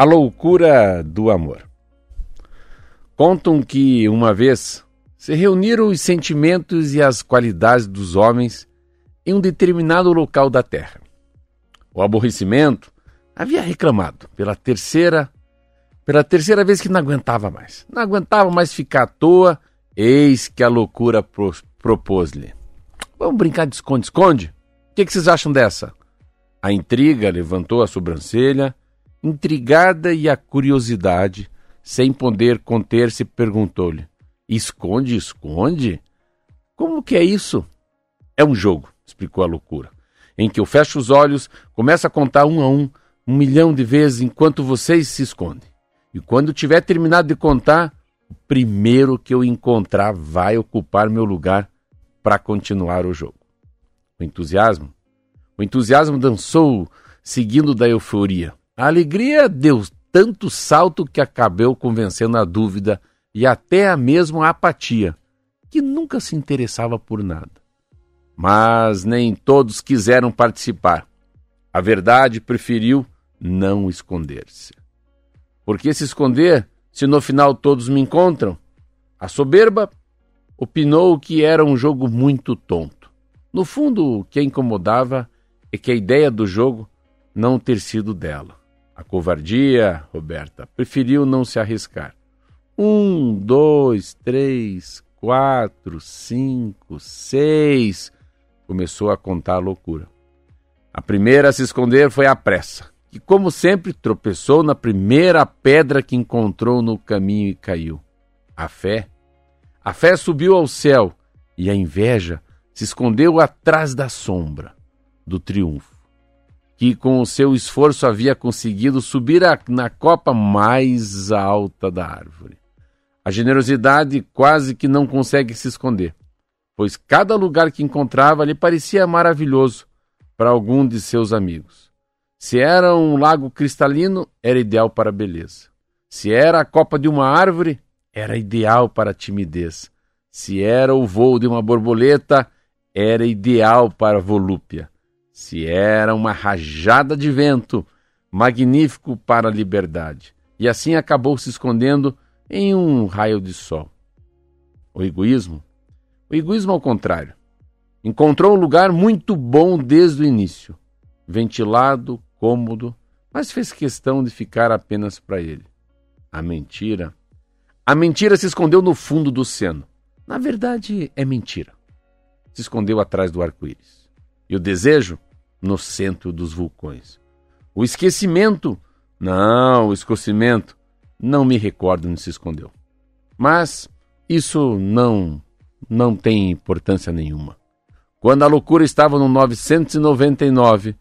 A loucura do amor. Contam que uma vez se reuniram os sentimentos e as qualidades dos homens em um determinado local da terra. O aborrecimento havia reclamado pela terceira pela terceira vez que não aguentava mais. Não aguentava mais ficar à toa, eis que a loucura pro, propôs-lhe. Vamos brincar de esconde-esconde? O que, que vocês acham dessa? A intriga levantou a sobrancelha, intrigada e a curiosidade, sem poder conter-se, perguntou-lhe: Esconde, esconde? Como que é isso? É um jogo, explicou a loucura, em que eu fecho os olhos, começo a contar um a um, um milhão de vezes enquanto vocês se escondem. E quando tiver terminado de contar, o primeiro que eu encontrar vai ocupar meu lugar para continuar o jogo. O entusiasmo? O entusiasmo dançou, seguindo da euforia. A alegria deu tanto salto que acabou convencendo a dúvida e até a mesma apatia, que nunca se interessava por nada. Mas nem todos quiseram participar. A verdade preferiu não esconder-se. Por que se esconder se no final todos me encontram? A soberba opinou que era um jogo muito tonto. No fundo, o que a incomodava é que a ideia do jogo não ter sido dela. A covardia, Roberta, preferiu não se arriscar. Um, dois, três, quatro, cinco, seis. Começou a contar a loucura. A primeira a se esconder foi a pressa que, como sempre, tropeçou na primeira pedra que encontrou no caminho e caiu. A fé. A fé subiu ao céu e a inveja se escondeu atrás da sombra do triunfo, que com o seu esforço havia conseguido subir a, na copa mais alta da árvore. A generosidade quase que não consegue se esconder, pois cada lugar que encontrava lhe parecia maravilhoso para algum de seus amigos. Se era um lago cristalino, era ideal para a beleza. Se era a copa de uma árvore, era ideal para a timidez. Se era o voo de uma borboleta, era ideal para a volúpia. Se era uma rajada de vento, magnífico para a liberdade. E assim acabou se escondendo em um raio de sol. O egoísmo? O egoísmo, ao contrário, encontrou um lugar muito bom desde o início, ventilado, cômodo, mas fez questão de ficar apenas para ele. A mentira. A mentira se escondeu no fundo do oceano. Na verdade, é mentira. Se escondeu atrás do arco-íris. E o desejo? No centro dos vulcões. O esquecimento? Não, o escocimento. Não me recordo onde se escondeu. Mas isso não não tem importância nenhuma. Quando a loucura estava no 999,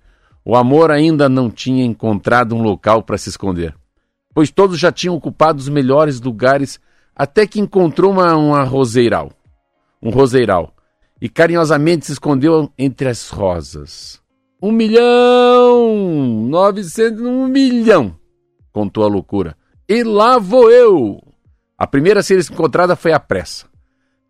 o amor ainda não tinha encontrado um local para se esconder, pois todos já tinham ocupado os melhores lugares até que encontrou uma, uma roseiral, um roseiral, e carinhosamente se escondeu entre as rosas. Um milhão! Novecentos, um milhão! contou a loucura. E lá vou eu! A primeira a ser encontrada foi a pressa.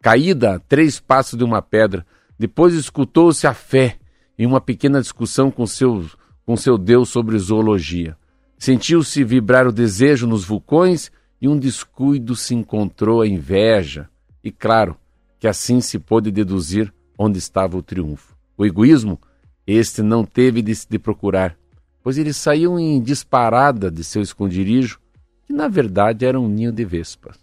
Caída a três passos de uma pedra, depois escutou-se a fé em uma pequena discussão com seu, com seu Deus sobre zoologia. Sentiu-se vibrar o desejo nos vulcões e um descuido se encontrou a inveja. E claro que assim se pôde deduzir onde estava o triunfo. O egoísmo, este não teve de de procurar, pois ele saiu em disparada de seu esconderijo, que na verdade era um ninho de vespas.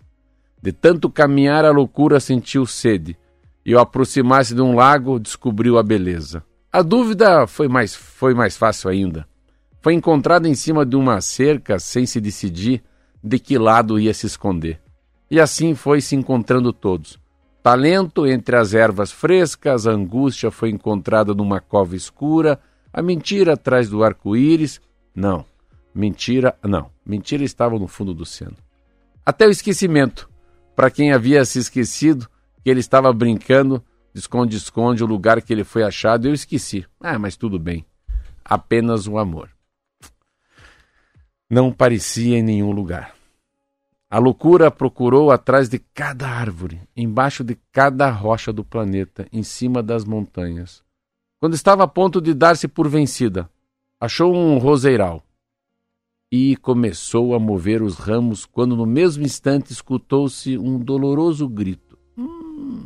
De tanto caminhar, a loucura sentiu sede, e ao aproximar-se de um lago, descobriu a beleza. A dúvida foi mais, foi mais fácil ainda. Foi encontrada em cima de uma cerca sem se decidir de que lado ia se esconder. E assim foi se encontrando todos. Talento entre as ervas frescas, a angústia foi encontrada numa cova escura, a mentira atrás do arco-íris. Não, mentira, não, mentira estava no fundo do oceano. Até o esquecimento, para quem havia se esquecido que ele estava brincando esconde-esconde o lugar que ele foi achado. Eu esqueci. Ah, mas tudo bem. Apenas um amor. Não parecia em nenhum lugar. A loucura procurou atrás de cada árvore, embaixo de cada rocha do planeta, em cima das montanhas. Quando estava a ponto de dar-se por vencida, achou um roseiral. e começou a mover os ramos quando no mesmo instante escutou-se um doloroso grito. Hum.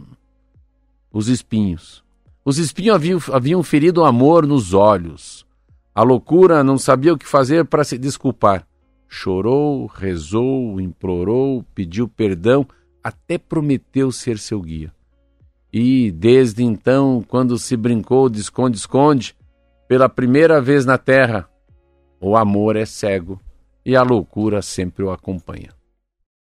Os espinhos. Os espinhos haviam, haviam ferido o amor nos olhos. A loucura não sabia o que fazer para se desculpar. Chorou, rezou, implorou, pediu perdão, até prometeu ser seu guia. E, desde então, quando se brincou de esconde-esconde, pela primeira vez na terra, o amor é cego e a loucura sempre o acompanha.